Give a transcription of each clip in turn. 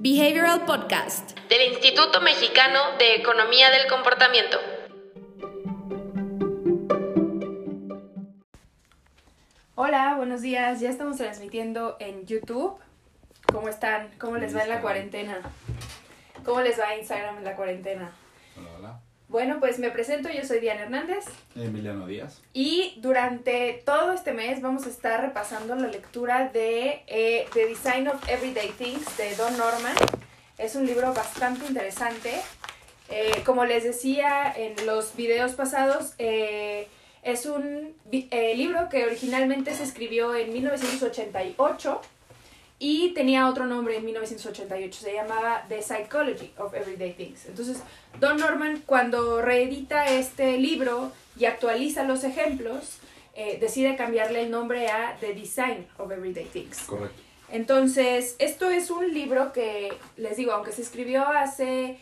Behavioral Podcast del Instituto Mexicano de Economía del Comportamiento. Hola, buenos días. Ya estamos transmitiendo en YouTube. ¿Cómo están? ¿Cómo les va en la cuarentena? ¿Cómo les va Instagram en la cuarentena? Bueno, pues me presento, yo soy Diana Hernández Emiliano Díaz. y durante todo este mes vamos a estar repasando la lectura de eh, The Design of Everyday Things de Don Norman. Es un libro bastante interesante. Eh, como les decía en los videos pasados, eh, es un eh, libro que originalmente se escribió en 1988 y tenía otro nombre en 1988. Se llamaba The Psychology of Everyday Things. Entonces, Don Norman, cuando reedita este libro y actualiza los ejemplos, eh, decide cambiarle el nombre a The Design of Everyday Things. Correcto. Entonces, esto es un libro que, les digo, aunque se escribió hace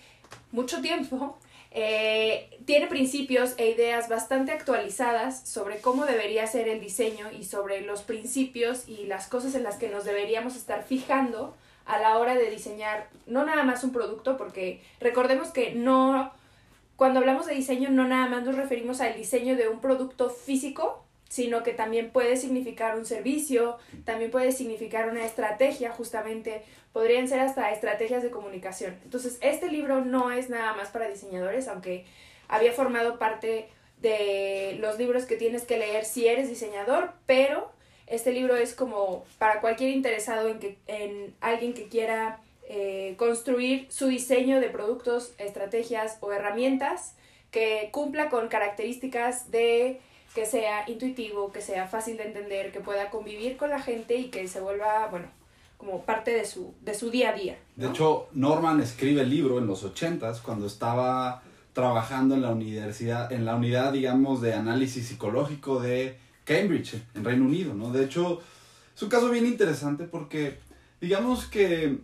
mucho tiempo, eh, tiene principios e ideas bastante actualizadas sobre cómo debería ser el diseño y sobre los principios y las cosas en las que nos deberíamos estar fijando a la hora de diseñar no nada más un producto, porque recordemos que no, cuando hablamos de diseño no nada más nos referimos al diseño de un producto físico, sino que también puede significar un servicio, también puede significar una estrategia, justamente, podrían ser hasta estrategias de comunicación. Entonces, este libro no es nada más para diseñadores, aunque había formado parte de los libros que tienes que leer si eres diseñador, pero este libro es como para cualquier interesado en, que, en alguien que quiera eh, construir su diseño de productos, estrategias o herramientas que cumpla con características de que sea intuitivo, que sea fácil de entender, que pueda convivir con la gente y que se vuelva, bueno, como parte de su, de su día a día. De hecho, Norman escribe el libro en los ochentas cuando estaba trabajando en la universidad, en la unidad, digamos, de análisis psicológico de Cambridge, en Reino Unido, ¿no? De hecho, es un caso bien interesante porque, digamos que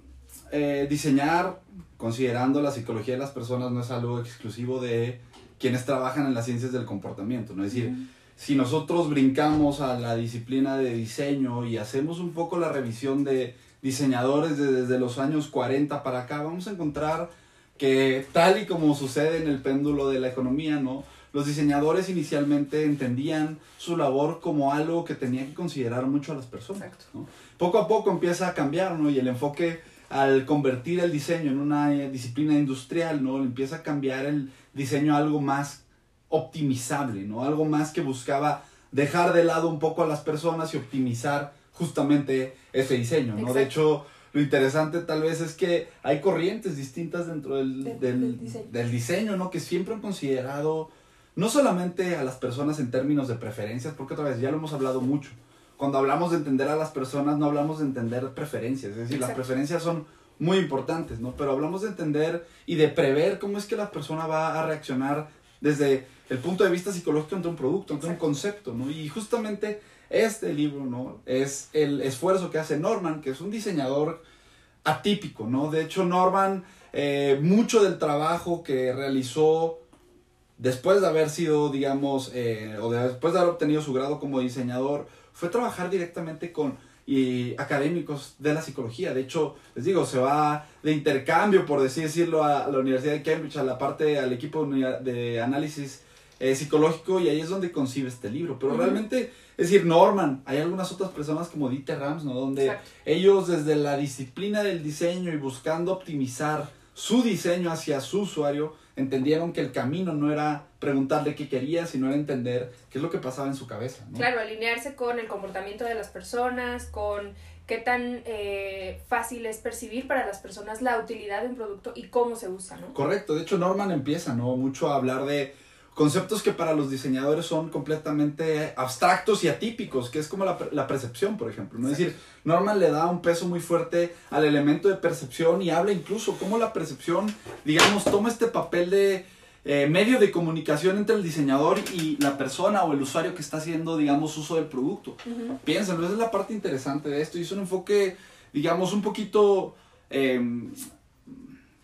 eh, diseñar, considerando la psicología de las personas, no es algo exclusivo de quienes trabajan en las ciencias del comportamiento, ¿no? Es decir, si nosotros brincamos a la disciplina de diseño y hacemos un poco la revisión de diseñadores de- desde los años 40 para acá, vamos a encontrar que tal y como sucede en el péndulo de la economía, ¿no? Los diseñadores inicialmente entendían su labor como algo que tenía que considerar mucho a las personas. Poco a poco empieza a cambiar, ¿no? Y el enfoque al convertir el diseño en una eh, disciplina industrial, ¿no? Empieza a cambiar el diseño a algo más optimizable, ¿no? Algo más que buscaba dejar de lado un poco a las personas y optimizar justamente ese diseño, ¿no? De hecho, lo interesante tal vez es que hay corrientes distintas dentro del, De- del, del diseño. del diseño, ¿no? Que siempre han considerado no solamente a las personas en términos de preferencias, porque otra vez ya lo hemos hablado mucho. Cuando hablamos de entender a las personas, no hablamos de entender preferencias, es decir, las preferencias son muy importantes, ¿no? Pero hablamos de entender y de prever cómo es que la persona va a reaccionar desde el punto de vista psicológico ante un producto, ante un concepto, ¿no? Y justamente este libro, ¿no? Es el esfuerzo que hace Norman, que es un diseñador atípico, ¿no? De hecho, Norman, eh, mucho del trabajo que realizó después de haber sido, digamos, eh, o de- después de haber obtenido su grado como diseñador, fue trabajar directamente con y académicos de la psicología. De hecho, les digo, se va de intercambio, por así decirlo, a la Universidad de Cambridge, a la parte, al equipo de análisis eh, psicológico, y ahí es donde concibe este libro. Pero realmente, es decir, Norman, hay algunas otras personas como Dieter Rams, ¿no? Donde Exacto. ellos desde la disciplina del diseño y buscando optimizar su diseño hacia su usuario, entendieron que el camino no era preguntarle qué quería, sino era entender qué es lo que pasaba en su cabeza. ¿no? Claro, alinearse con el comportamiento de las personas, con qué tan eh, fácil es percibir para las personas la utilidad de un producto y cómo se usa, ¿no? Correcto, de hecho Norman empieza, ¿no? Mucho a hablar de conceptos que para los diseñadores son completamente abstractos y atípicos, que es como la, la percepción, por ejemplo, ¿no? Es decir, Norman le da un peso muy fuerte al elemento de percepción y habla incluso cómo la percepción, digamos, toma este papel de eh, medio de comunicación entre el diseñador y la persona o el usuario que está haciendo, digamos, uso del producto. Ujú. Piénsenlo, esa es la parte interesante de esto y es un enfoque, digamos, un poquito, eh,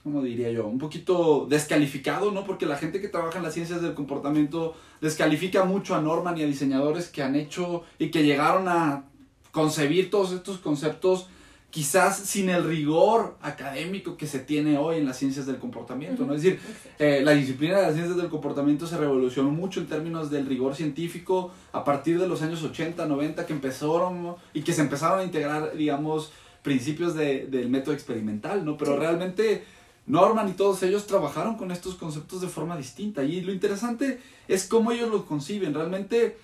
¿cómo diría yo? Un poquito descalificado, ¿no? Porque la gente que trabaja en las ciencias del comportamiento descalifica mucho a Norman y a diseñadores que han hecho y que llegaron a concebir todos estos conceptos quizás sin el rigor académico que se tiene hoy en las ciencias del comportamiento, ¿no? Es decir, eh, la disciplina de las ciencias del comportamiento se revolucionó mucho en términos del rigor científico a partir de los años 80, 90, que empezaron y que se empezaron a integrar, digamos, principios de, del método experimental, ¿no? Pero realmente Norman y todos ellos trabajaron con estos conceptos de forma distinta y lo interesante es cómo ellos lo conciben. Realmente,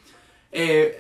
eh,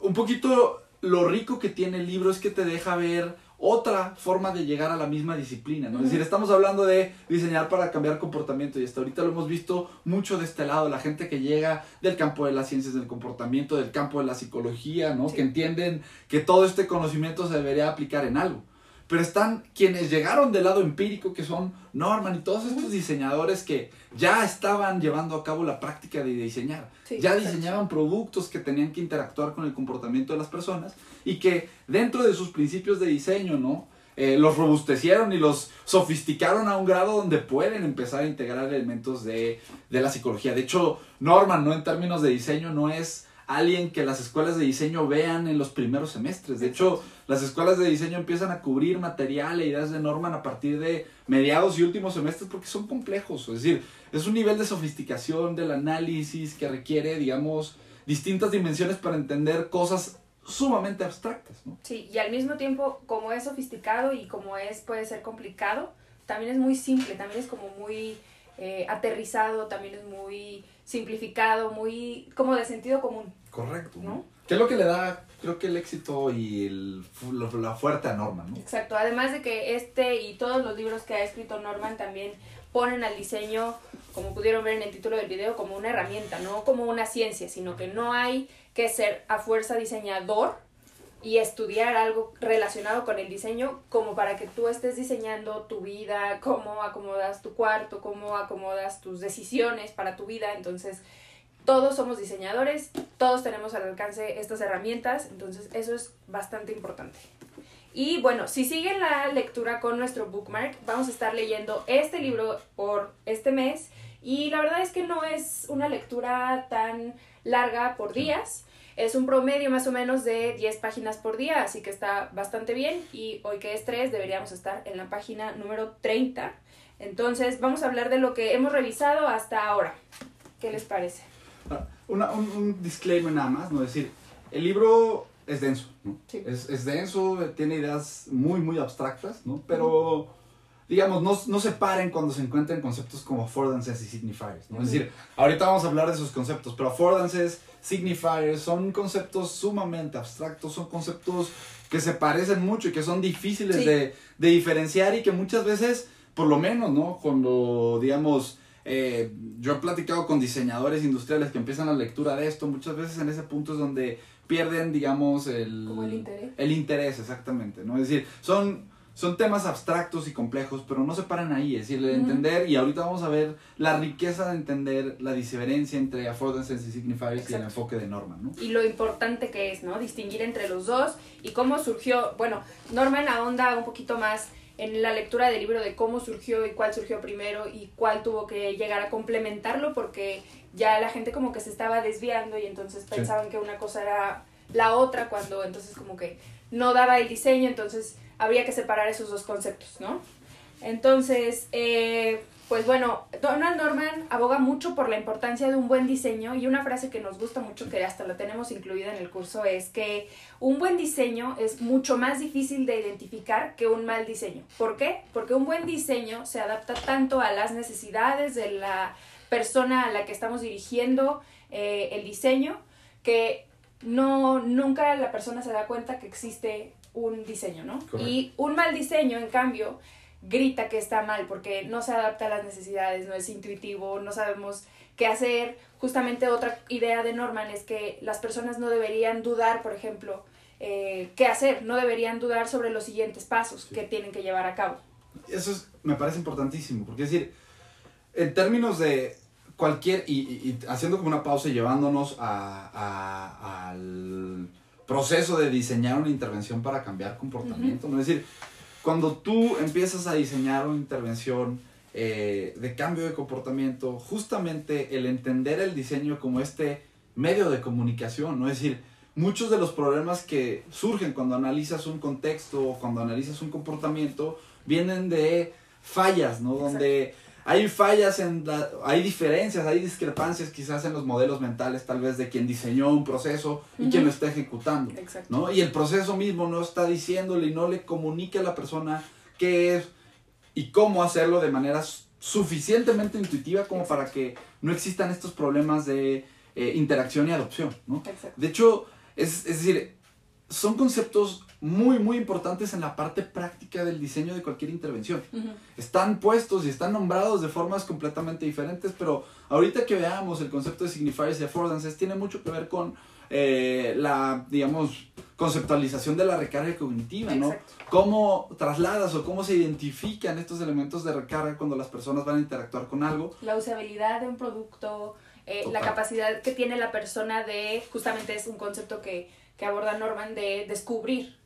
un poquito lo rico que tiene el libro es que te deja ver otra forma de llegar a la misma disciplina, ¿no? Es decir, estamos hablando de diseñar para cambiar comportamiento y hasta ahorita lo hemos visto mucho de este lado, la gente que llega del campo de las ciencias del comportamiento, del campo de la psicología, ¿no? Que entienden que todo este conocimiento se debería aplicar en algo. Pero están quienes llegaron del lado empírico, que son Norman y todos estos diseñadores que ya estaban llevando a cabo la práctica de diseñar. ya diseñaban productos que tenían que interactuar con el comportamiento de las personas y que dentro de sus principios de diseño, ¿no? Eh, los robustecieron y los sofisticaron a un grado donde pueden empezar a integrar elementos de, de la psicología. De hecho, Norman, ¿no? En términos de diseño, no es alguien que las escuelas de diseño vean en los primeros semestres. De hecho, las escuelas de diseño empiezan a cubrir material e ideas de Norman a partir de mediados y últimos semestres porque son complejos. Es decir, es un nivel de sofisticación del análisis que requiere, digamos, distintas dimensiones para entender cosas sumamente abstractas, ¿no? Sí, y al mismo tiempo, como es sofisticado y como es, puede ser complicado, también es muy simple, también es como muy eh, aterrizado, también es muy simplificado, muy como de sentido común. Correcto. ¿no? ¿Qué es lo que le da, creo que el éxito y el, la fuerte a Norman, ¿no? Exacto, además de que este y todos los libros que ha escrito Norman también ponen al diseño, como pudieron ver en el título del video, como una herramienta, no como una ciencia, sino que no hay que ser a fuerza diseñador y estudiar algo relacionado con el diseño como para que tú estés diseñando tu vida, cómo acomodas tu cuarto, cómo acomodas tus decisiones para tu vida. Entonces, todos somos diseñadores, todos tenemos al alcance estas herramientas, entonces eso es bastante importante. Y bueno, si siguen la lectura con nuestro bookmark, vamos a estar leyendo este libro por este mes y la verdad es que no es una lectura tan larga por días. Es un promedio más o menos de 10 páginas por día, así que está bastante bien. Y hoy que es 3, deberíamos estar en la página número 30. Entonces, vamos a hablar de lo que hemos revisado hasta ahora. ¿Qué les parece? Ah, un, un, disclaimer nada más, ¿no? Es decir, el libro es denso, ¿no? Sí. Es, es, denso, tiene ideas muy, muy abstractas, ¿no? Pero digamos, no, no se paren cuando se encuentren conceptos como affordances y signifiers, ¿no? Es decir, ahorita vamos a hablar de esos conceptos, pero affordances, signifiers son conceptos sumamente abstractos, son conceptos que se parecen mucho y que son difíciles de, de, diferenciar y que muchas veces, por lo menos, ¿no? Cuando, digamos, eh, yo he platicado con diseñadores industriales que empiezan la lectura de esto, muchas veces en ese punto es donde pierden, digamos, el, el interés. El interés, exactamente, ¿no? Es decir, son son temas abstractos y complejos, pero no se paran ahí, es decir, de entender, y ahorita vamos a ver la riqueza de entender la diferencia entre affordances y signifiers y el enfoque de Norman, ¿no? Y lo importante que es, ¿no? Distinguir entre los dos y cómo surgió, bueno, Norman ahonda un poquito más en la lectura del libro de cómo surgió y cuál surgió primero y cuál tuvo que llegar a complementarlo porque ya la gente como que se estaba desviando y entonces pensaban que una cosa era la otra cuando entonces como que no daba el diseño, entonces habría que separar esos dos conceptos, ¿no? Entonces, eh, pues bueno, Donald Norman aboga mucho por la importancia de un buen diseño y una frase que nos gusta mucho, que hasta lo tenemos incluida en el curso, es que un buen diseño es mucho más difícil de identificar que un mal diseño. ¿Por qué? Porque un buen diseño se adapta tanto a las necesidades de la persona a la que estamos dirigiendo eh, el diseño que no nunca la persona se da cuenta que existe un diseño, ¿no? Y un mal diseño, en cambio, grita que está mal porque no se adapta a las necesidades, no es intuitivo, no sabemos qué hacer. Justamente otra idea de Norman es que las personas no deberían dudar, por ejemplo, eh, qué hacer, no deberían dudar sobre los siguientes pasos que tienen que llevar a cabo. Eso me parece importantísimo, porque es decir, en términos de cualquier, y, haciendo como una pausa y llevándonos a, al proceso de diseñar una intervención para cambiar comportamiento, ¿no? Es decir, cuando tú empiezas a diseñar una intervención eh, de cambio de comportamiento, justamente el entender el diseño como este medio de comunicación, ¿no? Es decir, muchos de los problemas que surgen cuando analizas un contexto o cuando analizas un comportamiento vienen de fallas, ¿no? Donde hay fallas en la, hay diferencias, hay discrepancias quizás en los modelos mentales tal vez de quien diseñó un proceso y quien lo está ejecutando, Exacto. ¿no? Y el proceso mismo no está diciéndole y no le comunica a la persona qué es y cómo hacerlo de manera su- suficientemente intuitiva como para que no existan estos problemas de eh, interacción y adopción, ¿no? Exacto. De hecho, es, es decir, son conceptos muy, muy importantes en la parte práctica del diseño de cualquier intervención. Están puestos y están nombrados de formas completamente diferentes, pero ahorita que veamos el concepto de signifiers y affordances, tiene mucho que ver con eh, la, digamos, conceptualización de la recarga cognitiva, ¿no? Exacto. Cómo trasladas o cómo se identifican estos elementos de recarga cuando las personas van a interactuar con algo. La usabilidad de un producto, eh, la capacidad que tiene la persona de, justamente es un concepto que, que aborda Norman, de descubrir,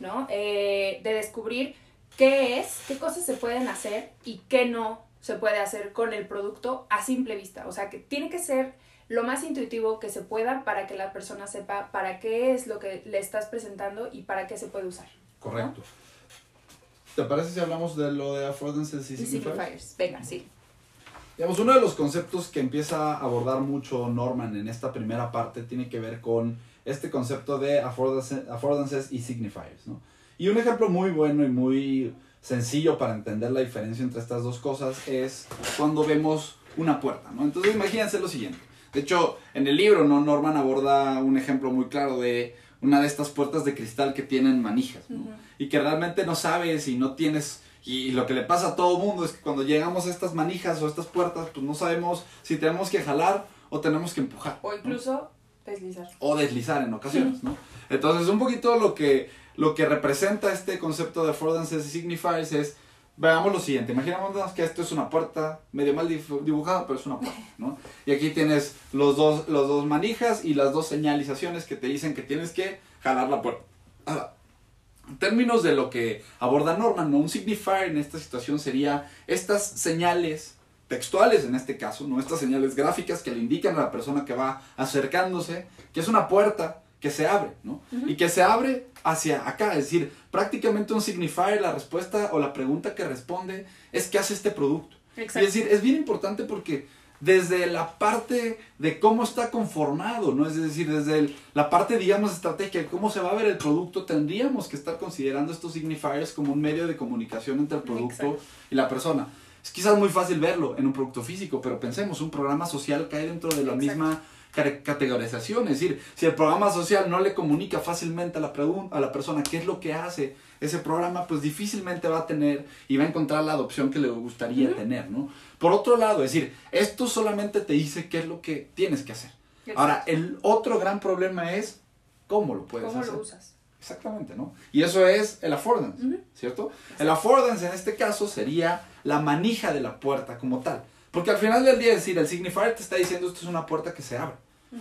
¿no? Eh, de descubrir qué es, qué cosas se pueden hacer y qué no se puede hacer con el producto a simple vista. O sea, que tiene que ser lo más intuitivo que se pueda para que la persona sepa para qué es lo que le estás presentando y para qué se puede usar. Correcto. ¿Te parece si hablamos de lo de affordances y Y signifiers? signifiers. Venga, sí. Digamos, uno de los conceptos que empieza a abordar mucho Norman en esta primera parte tiene que ver con este concepto de affordance- affordances y signifiers, ¿no? Y un ejemplo muy bueno y muy sencillo para entender la diferencia entre estas dos cosas es cuando vemos una puerta, ¿no? Entonces imagínense lo siguiente. De hecho, en el libro, ¿no? Norman aborda un ejemplo muy claro de una de estas puertas de cristal que tienen manijas, y que realmente no sabes y no tienes y lo que le pasa a todo mundo es que cuando llegamos a estas manijas o estas puertas pues no sabemos si tenemos que jalar o tenemos que empujar O incluso deslizar. o deslizar en ocasiones no entonces un poquito lo que lo que representa este concepto de affordances y signifiers es veamos lo siguiente. Imaginémonos que esto es una puerta medio mal dibujada pero es una puerta no y aquí tienes los dos los dos manijas y las dos señalizaciones que te dicen que tienes que jalar la puerta. Ahora, en términos de lo que aborda Norman, ¿no? un signifier en esta situación sería estas señales textuales en este caso, ¿no? estas señales gráficas que le indican a la persona que va acercándose que es una puerta que se abre, ¿no? Y que se abre hacia acá, es decir, prácticamente un signifier, la respuesta o la pregunta que responde es ¿qué hace este producto? Y es decir, es bien importante porque desde la parte de cómo está conformado, ¿no? Es decir, desde el- la parte, digamos, estratégica de cómo se va a ver el producto, tendríamos que estar considerando estos signifiers como un medio de comunicación entre el producto Exacto. y la persona. Es quizás muy fácil verlo en un producto físico, pero pensemos, un programa social cae dentro de la Exacto. misma categorización. Es decir, si el programa social no le comunica fácilmente a la, a la persona qué es lo que hace ese programa, pues difícilmente va a tener y va a encontrar la adopción que le gustaría tener, ¿no? Por otro lado, es decir, esto solamente te dice qué es lo que tienes que hacer. Ahora, el otro gran problema es cómo lo puedes ¿Cómo hacer. lo usas? Exactamente, ¿no? Y eso es el affordance. ¿cierto? El affordance en este caso sería la manija de la puerta como tal. Porque al final del día, es decir, el signifier te está diciendo esto es una puerta que se abre.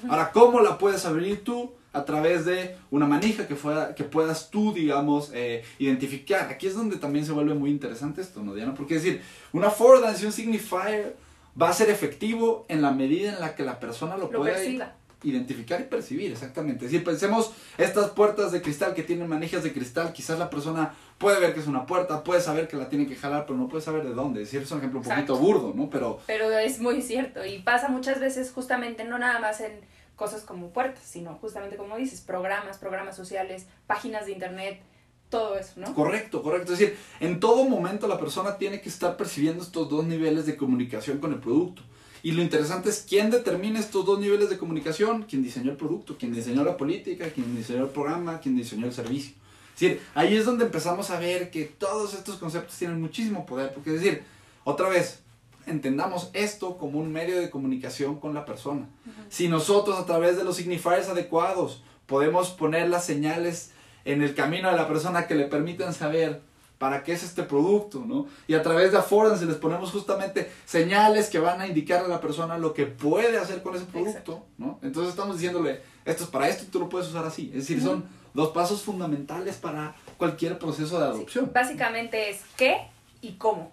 Ahora, ¿cómo la puedes abrir tú? A través de una manija que, fuera, que puedas tú, digamos, eh, identificar. Aquí es donde también se vuelve muy interesante esto, ¿no, Diana? Porque es decir, un affordance y un signifier va a ser efectivo en la medida en la que la persona lo, Lo pueda. Identificar y percibir, exactamente. Decir, pensemos estas puertas de cristal que tienen manijas de cristal, quizás la persona puede ver que es una puerta, puede saber que la tiene que jalar, pero no puede saber de dónde. Es decir, es un ejemplo un Exacto. poquito burdo, ¿no? Pero Pero es muy cierto y pasa muchas veces justamente no nada más en cosas como puertas, sino justamente como dices, programas, programas sociales, páginas de internet, todo eso, ¿no? correcto, correcto. Es decir, en todo momento la persona tiene que estar percibiendo estos dos niveles de comunicación con el producto. Y lo interesante es quién determina estos dos niveles de comunicación, quién diseñó el producto, quién diseñó la política, quién diseñó el programa, quién diseñó el servicio. Es decir, ahí es donde empezamos a ver que todos estos conceptos tienen muchísimo poder, porque es decir, otra vez, entendamos esto como un medio de comunicación con la persona. Si nosotros a través de los signifiers adecuados podemos poner las señales en el camino de la persona que le permitan saber para qué es este producto, ¿no? Y a través de Affordance les ponemos justamente señales que van a indicar a la persona lo que puede hacer con ese producto, ¿no? Entonces estamos diciéndole, esto es para esto y tú lo puedes usar así. Es decir, son dos pasos fundamentales para cualquier proceso de adopción. Básicamente es qué y cómo.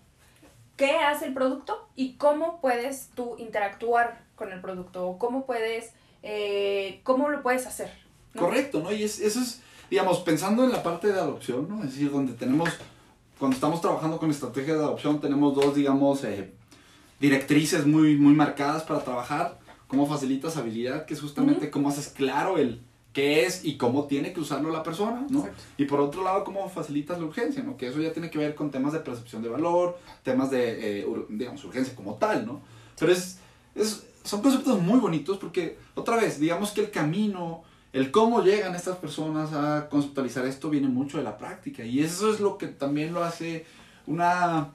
¿Qué hace el producto y cómo puedes tú interactuar con el producto? O cómo puedes, eh, cómo lo puedes hacer, Correcto, ¿no? Y es, eso es, digamos, pensando en la parte de adopción, ¿no? Es decir, donde tenemos, cuando estamos trabajando con estrategias de adopción, tenemos dos, digamos, eh, directrices muy, muy marcadas para trabajar. Cómo facilitas habilidad, que es justamente cómo haces claro el qué es y cómo tiene que usarlo la persona, ¿no? Exacto. Y por otro lado, cómo facilitas la urgencia, ¿no? Que eso ya tiene que ver con temas de percepción de valor, temas de, eh, ur- digamos, urgencia como tal, ¿no? Pero es, es, son conceptos muy bonitos porque, otra vez, digamos que el camino, el cómo llegan estas personas a conceptualizar esto viene mucho de la práctica y eso es lo que también lo hace una...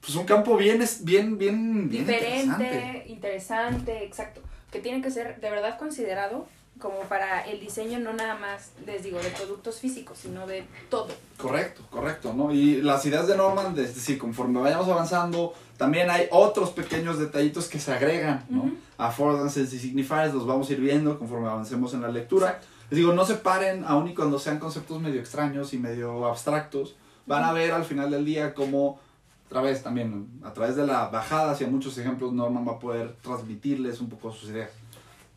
Pues un campo bien, es- bien, bien, bien interesante. Interesante, exacto. Que tiene que ser de verdad considerado como para el diseño, no nada más, les digo, de productos físicos, sino de todo. Correcto, correcto, ¿no? Y las ideas de Norman, es decir, conforme vayamos avanzando, también hay otros pequeños detallitos que se agregan, ¿no? Affordances y signifiers los vamos a ir viendo conforme avancemos en la lectura. Exacto. Les digo, no se paren, aun y cuando sean conceptos medio extraños y medio abstractos, van a ver al final del día cómo, otra vez también, a través de la bajada hacia muchos ejemplos, Norman va a poder transmitirles un poco sus ideas.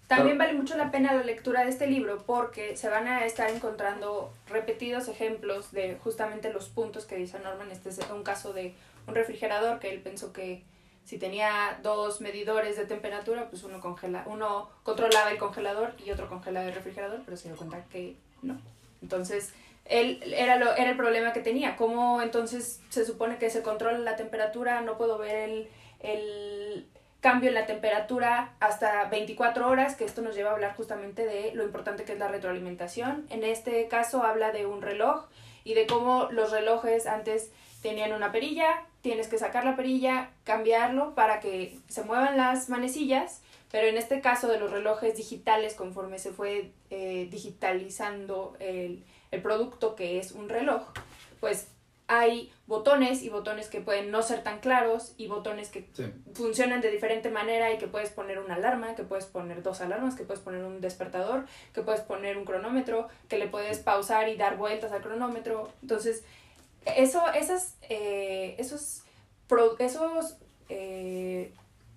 También vale mucho la pena la lectura de este libro porque se van a estar encontrando repetidos ejemplos de justamente los puntos que dice Norman. Este es un caso de un refrigerador que él pensó que si tenía dos medidores de temperatura, pues uno congela, uno controlaba el congelador y otro congelaba el refrigerador, pero se dio cuenta que no. Entonces, él era lo era el problema que tenía. ¿Cómo entonces se supone que se controla la temperatura? No puedo ver el, el cambio en la temperatura hasta 24 horas, que esto nos lleva a hablar justamente de lo importante que es la retroalimentación. En este caso habla de un reloj y de cómo los relojes antes tenían una perilla, tienes que sacar la perilla, cambiarlo para que se muevan las manecillas, pero en este caso de los relojes digitales, conforme se fue eh, digitalizando el, el producto que es un reloj, pues hay botones y botones que pueden no ser tan claros y botones que Sí. funcionan de diferente manera y que puedes poner una alarma, que puedes poner dos alarmas, que puedes poner un despertador, que puedes poner un cronómetro, que le puedes pausar y dar vueltas al cronómetro. Entonces, eso, esas, eh, esos, pro- esos eh,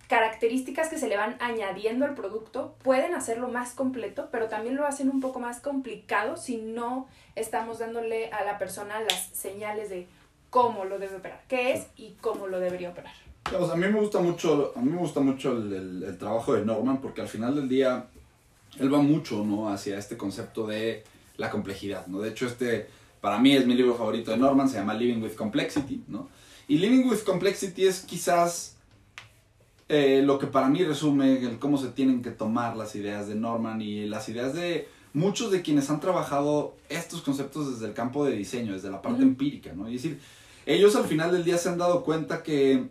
características que se le van añadiendo al producto pueden hacerlo más completo, pero también lo hacen un poco más complicado si no estamos dándole a la persona las señales de cómo lo debe operar, qué es y cómo lo debería operar. Digamos, a mí me gusta mucho, a mí me gusta mucho el, el- el trabajo de Norman porque al final del día él va mucho, ¿no? Hacia este concepto de la complejidad, ¿no? De hecho, este, para mí es mi libro favorito de Norman, se llama Living with Complexity, ¿no? Y Living with Complexity es quizás eh, lo que para mí resume el cómo se tienen que tomar las ideas de Norman y las ideas de muchos de quienes han trabajado estos conceptos desde el campo de diseño, desde la parte empírica, ¿no? Es decir, ellos al final del día se han dado cuenta que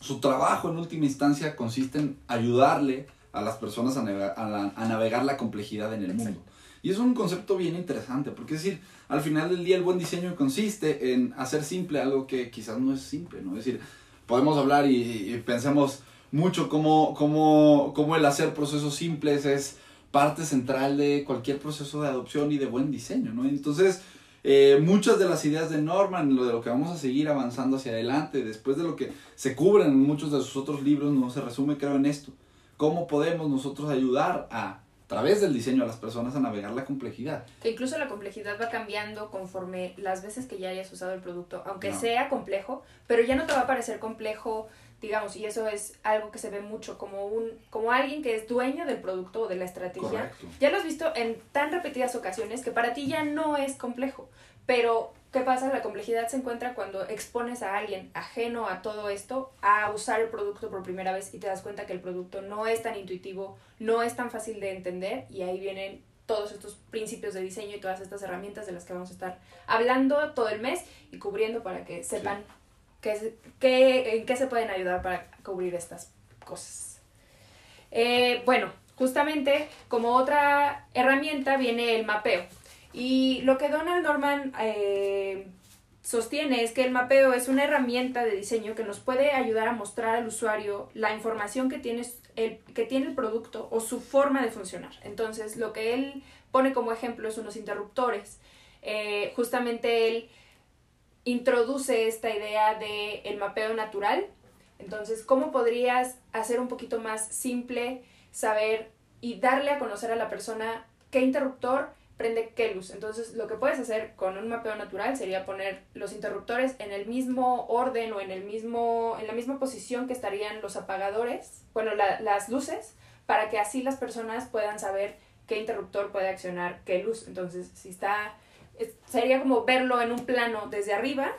su trabajo en última instancia consiste en ayudarle a las personas a, navega- a la- a navegar la complejidad en el mundo. Y es un concepto bien interesante, porque es decir, al final del día el buen diseño consiste en hacer simple algo que quizás no es simple, ¿no? Es decir, podemos hablar y, y pensemos mucho cómo, cómo, cómo el hacer procesos simples es parte central de cualquier proceso de adopción y de buen diseño, ¿no? Entonces, eh, muchas de las ideas de Norman, lo de lo que vamos a seguir avanzando hacia adelante, después de lo que se cubre en muchos de sus otros libros, no se resume creo en esto. ¿Cómo podemos nosotros ayudar a, a través del diseño a las personas a navegar la complejidad? Que incluso la complejidad va cambiando conforme las veces que ya hayas usado el producto, aunque No. sea complejo, pero ya no te va a parecer complejo, digamos, y eso es algo que se ve mucho como un como alguien que es dueño del producto o de la estrategia. Correcto. Ya lo has visto en tan repetidas ocasiones que para ti ya no es complejo, pero ¿qué pasa? La complejidad se encuentra cuando expones a alguien ajeno a todo esto a usar el producto por primera vez y te das cuenta que el producto no es tan intuitivo, no es tan fácil de entender y ahí vienen todos estos principios de diseño y todas estas herramientas de las que vamos a estar hablando todo el mes y cubriendo para que sepan qué, qué- en qué se pueden ayudar para cubrir estas cosas. Eh, bueno, justamente como otra herramienta viene el mapeo. Y lo que Donald Norman eh, sostiene es que el mapeo es una herramienta de diseño que nos puede ayudar a mostrar al usuario la información que tiene el, que tiene el producto o su forma de funcionar. Entonces, lo que él pone como ejemplo es unos interruptores. Eh, justamente él introduce esta idea de el mapeo natural. Entonces, ¿cómo podrías hacer un poquito más simple, saber y darle a conocer a la persona qué interruptor prende qué luz. Entonces, lo que puedes hacer con un mapeo natural sería poner los interruptores en el mismo orden o en el mismo en la misma posición que estarían los apagadores, bueno, las luces, para que así las personas puedan saber qué interruptor puede accionar qué luz. Entonces, si está sería como verlo en un plano desde arriba.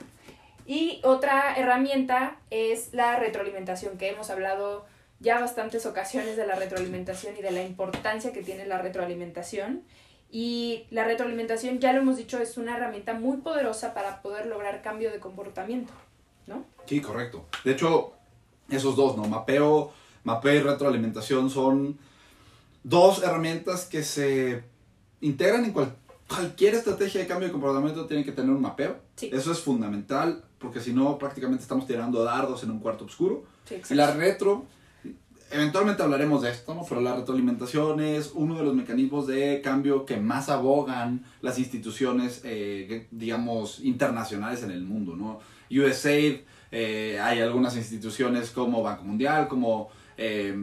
Y otra herramienta es la retroalimentación, que hemos hablado ya bastantes ocasiones de la retroalimentación y de la importancia que tiene la retroalimentación. Y la retroalimentación, ya lo hemos dicho, es una herramienta muy poderosa para poder lograr cambio de comportamiento, ¿no? Sí, correcto. De hecho, esos dos, ¿no? Mapeo, mapeo y retroalimentación son dos herramientas que se integran en cualquier estrategia de cambio de comportamiento tiene que tener un mapeo. Eso es fundamental, porque si no, prácticamente estamos tirando dardos en un cuarto oscuro. y la retro eventualmente hablaremos de esto, ¿no? Pero la retroalimentación es uno de los mecanismos de cambio que más abogan las instituciones, eh, digamos, internacionales en el mundo, ¿no? USAID, eh, hay algunas instituciones como Banco Mundial, como eh,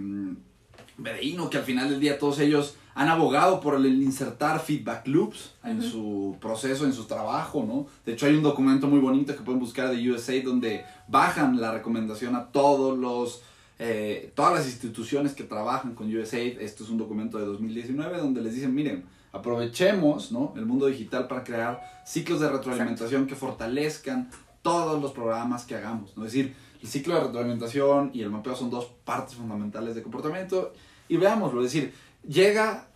que al final del día todos ellos han abogado por el insertar feedback loops en su proceso, en su trabajo, ¿no? De hecho, hay un documento muy bonito que pueden buscar de USAID donde bajan la recomendación a todos los eh, todas las instituciones que trabajan con USAID, esto es un documento de 2019 donde les dicen, miren, aprovechemos ¿no? el mundo digital para crear ciclos de retroalimentación que fortalezcan todos los programas que hagamos. ¿no? Es decir, el ciclo de retroalimentación y el mapeo son dos partes fundamentales de comportamiento y veámoslo, es decir, llega,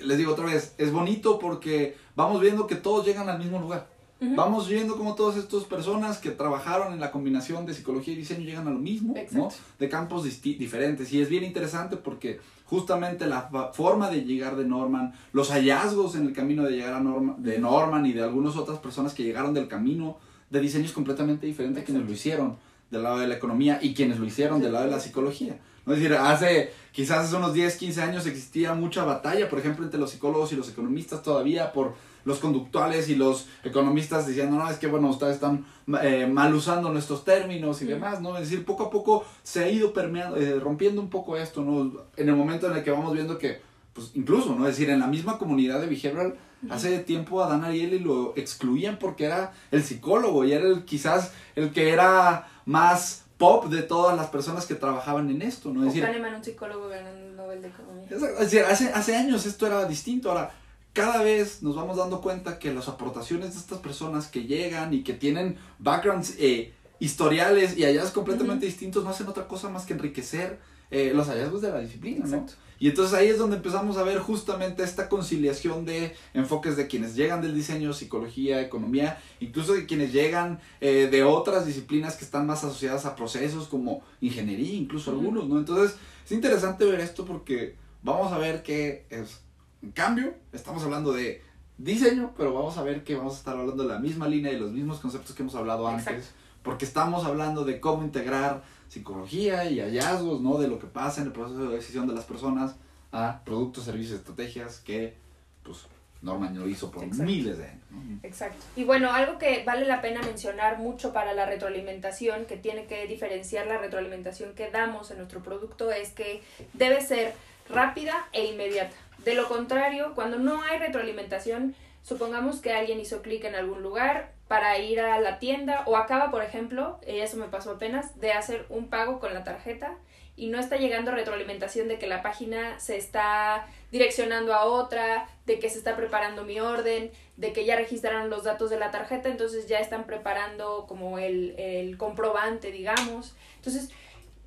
les digo otra vez, es bonito porque vamos viendo que todos llegan al mismo lugar. Vamos viendo cómo todas estas personas que trabajaron en la combinación de psicología y diseño llegan a lo mismo, ¿no? De campos diferentes. Y es bien interesante porque justamente la forma de llegar de Norman, los hallazgos en el camino de llegar a Norman, de Norman y de algunas otras personas que llegaron del camino de diseño es completamente diferente a quienes lo hicieron del lado de la economía y quienes lo hicieron del lado de la psicología. ¿no? Es decir, hace quizás hace unos 10, 15 años existía mucha batalla, por ejemplo, entre los psicólogos y los economistas todavía por los conductuales y los economistas diciendo, no, es que bueno, ustedes están eh, mal usando nuestros términos y demás, ¿no? Es decir, poco a poco se ha ido permeando, eh, rompiendo un poco esto, ¿no? En el momento en el que vamos viendo que, pues incluso, ¿no? Es decir, en la misma comunidad de behavioral, hace tiempo a Dan Ariely lo excluían porque era el psicólogo y era el, quizás el que era más pop de todas las personas que trabajaban en esto, ¿no? Es decir, un psicólogo ganando Nobel de Economía. Es decir, hace, hace años esto era distinto, ahora cada vez nos vamos dando cuenta que las aportaciones de estas personas que llegan y que tienen backgrounds eh, historiales y hallazgos completamente distintos no hacen otra cosa más que enriquecer eh, los hallazgos de la disciplina, ¿no? Y entonces ahí es donde empezamos a ver justamente esta conciliación de enfoques de quienes llegan del diseño, psicología, economía, incluso de quienes llegan eh, de otras disciplinas que están más asociadas a procesos como ingeniería, incluso algunos, ¿no? Entonces es interesante ver esto porque vamos a ver que es en cambio, estamos hablando de diseño, pero vamos a ver que vamos a estar hablando de la misma línea y los mismos conceptos que hemos hablado antes, porque estamos hablando de cómo integrar psicología y hallazgos, ¿no? De lo que pasa en el proceso de decisión de las personas a productos, servicios, estrategias que, pues, Norman lo hizo por miles de años. Exacto. Y bueno, algo que vale la pena mencionar mucho para la retroalimentación, que tiene que diferenciar la retroalimentación que damos en nuestro producto, es que debe ser rápida e inmediata. De lo contrario, cuando no hay retroalimentación, supongamos que alguien hizo clic en algún lugar para ir a la tienda o acaba, por ejemplo, y eso me pasó apenas, de hacer un pago con la tarjeta y no está llegando retroalimentación de que la página se está direccionando a otra, de que se está preparando mi orden, de que ya registraron los datos de la tarjeta, entonces ya están preparando como el, el comprobante, digamos. Entonces,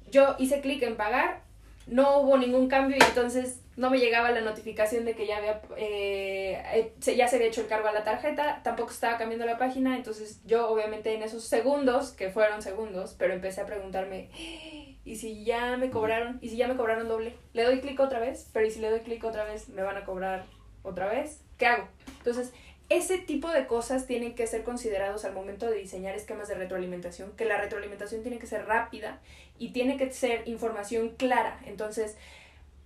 yo hice clic en pagar, no hubo ningún cambio y entonces no me llegaba la notificación de que ya había eh, eh ya se había hecho el cargo a la tarjeta, tampoco estaba cambiando la página, entonces yo obviamente en esos segundos, que fueron segundos, pero empecé a preguntarme, ¿y si ya me cobraron? ¿Y si ya me cobraron doble? ¿Le doy clic otra vez? Pero ¿y si le doy clic otra vez me van a cobrar otra vez? ¿Qué hago? Entonces, ese tipo de cosas tienen que ser considerados al momento de diseñar esquemas de retroalimentación, que la retroalimentación tiene que ser rápida y tiene que ser información clara. Entonces,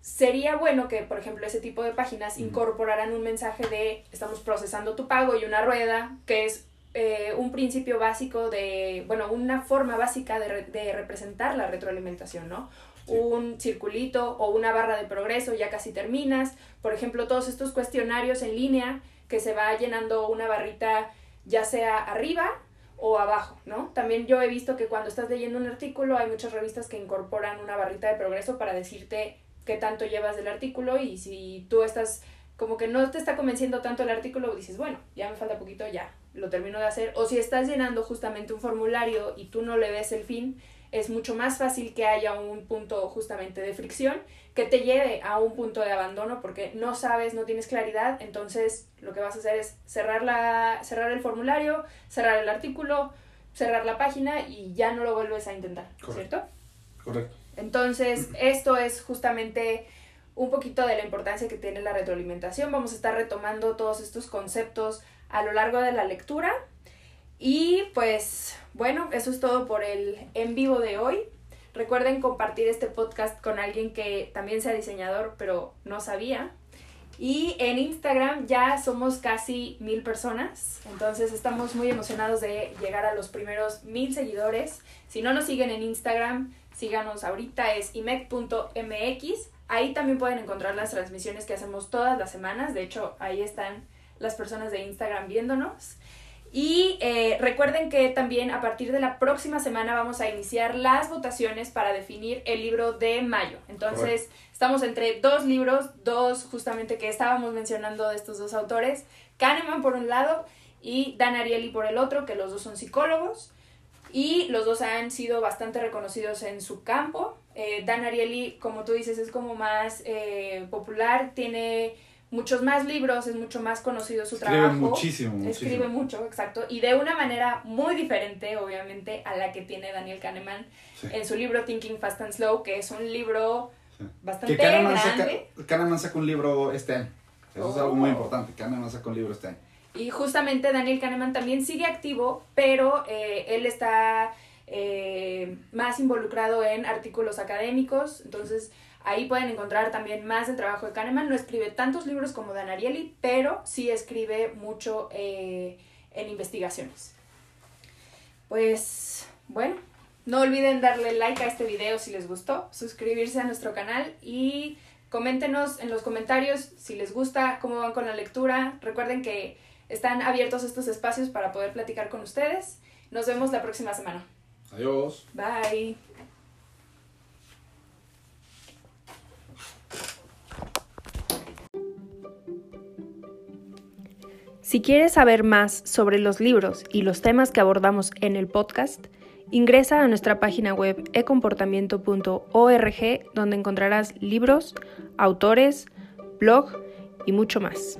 sería bueno que, por ejemplo, ese tipo de páginas incorporaran un mensaje de estamos procesando tu pago y una rueda, que es eh, un principio básico de, bueno, una forma básica de, de representar la retroalimentación, ¿no? un circulito o una barra de progreso, ya casi terminas. Por ejemplo, todos estos cuestionarios en línea que se va llenando una barrita ya sea arriba o abajo, ¿no? También yo he visto que cuando estás leyendo un artículo hay muchas revistas que incorporan una barrita de progreso para decirte qué tanto llevas del artículo y si tú estás como que no te está convenciendo tanto el artículo, dices, bueno, ya me falta poquito, ya lo termino de hacer. O si estás llenando justamente un formulario y tú no le ves el fin, es mucho más fácil que haya un punto justamente de fricción que te lleve a un punto de abandono porque no sabes, no tienes claridad, entonces lo que vas a hacer es cerrar, la, cerrar el formulario, cerrar el artículo, cerrar la página y ya no lo vuelves a intentar, ¿cierto? Correcto. Entonces, esto es justamente un poquito de la importancia que tiene la retroalimentación. Vamos a estar retomando todos estos conceptos a lo largo de la lectura. Y pues bueno, eso es todo por el en vivo de hoy. Recuerden compartir este podcast con alguien que también sea diseñador, pero no sabía. Y en Instagram ya somos casi mil personas, entonces estamos muy emocionados de llegar a los primeros mil seguidores. Si no nos siguen en Instagram, síganos ahorita, es imec.mx. Ahí también pueden encontrar las transmisiones que hacemos todas las semanas. De hecho, ahí están las personas de Instagram viéndonos. Y eh, recuerden que también a partir de la próxima semana vamos a iniciar las votaciones para definir el libro de mayo. Entonces, estamos entre dos libros, dos justamente que estábamos mencionando de estos dos autores, Kahneman por un lado y Dan Ariely por el otro, que los dos son psicólogos y los dos han sido bastante reconocidos en su campo. Eh, Dan Ariely, como tú dices, es como más eh, popular, tiene muchos más libros, es mucho más conocido su Escribe trabajo. muchísimo, muchísimo. Escribe mucho, exacto, y de una manera muy diferente, obviamente, a la que tiene Daniel Kahneman Sí. en su libro Thinking Fast and Slow, que es un libro Sí. bastante Que Kahneman saca, grande. Kahneman saca un libro este año. Eso es algo muy Oh. importante. Kahneman saca un libro este año. Y justamente Daniel Kahneman también sigue activo, pero eh, él está eh, más involucrado en artículos académicos, entonces ahí pueden encontrar también más del trabajo de Kahneman. No escribe tantos libros como Dan Ariely, pero sí escribe mucho eh, en investigaciones. Pues bueno, no olviden darle like a este video si les gustó, suscribirse a nuestro canal y coméntenos en los comentarios si les gusta, cómo van con la lectura. Recuerden que están abiertos estos espacios para poder platicar con ustedes. Nos vemos la próxima semana. Adiós. Bye. Si quieres saber más sobre los libros y los temas que abordamos en el podcast, ingresa a nuestra página web ecomportamiento.org donde encontrarás libros, autores, blog y mucho más.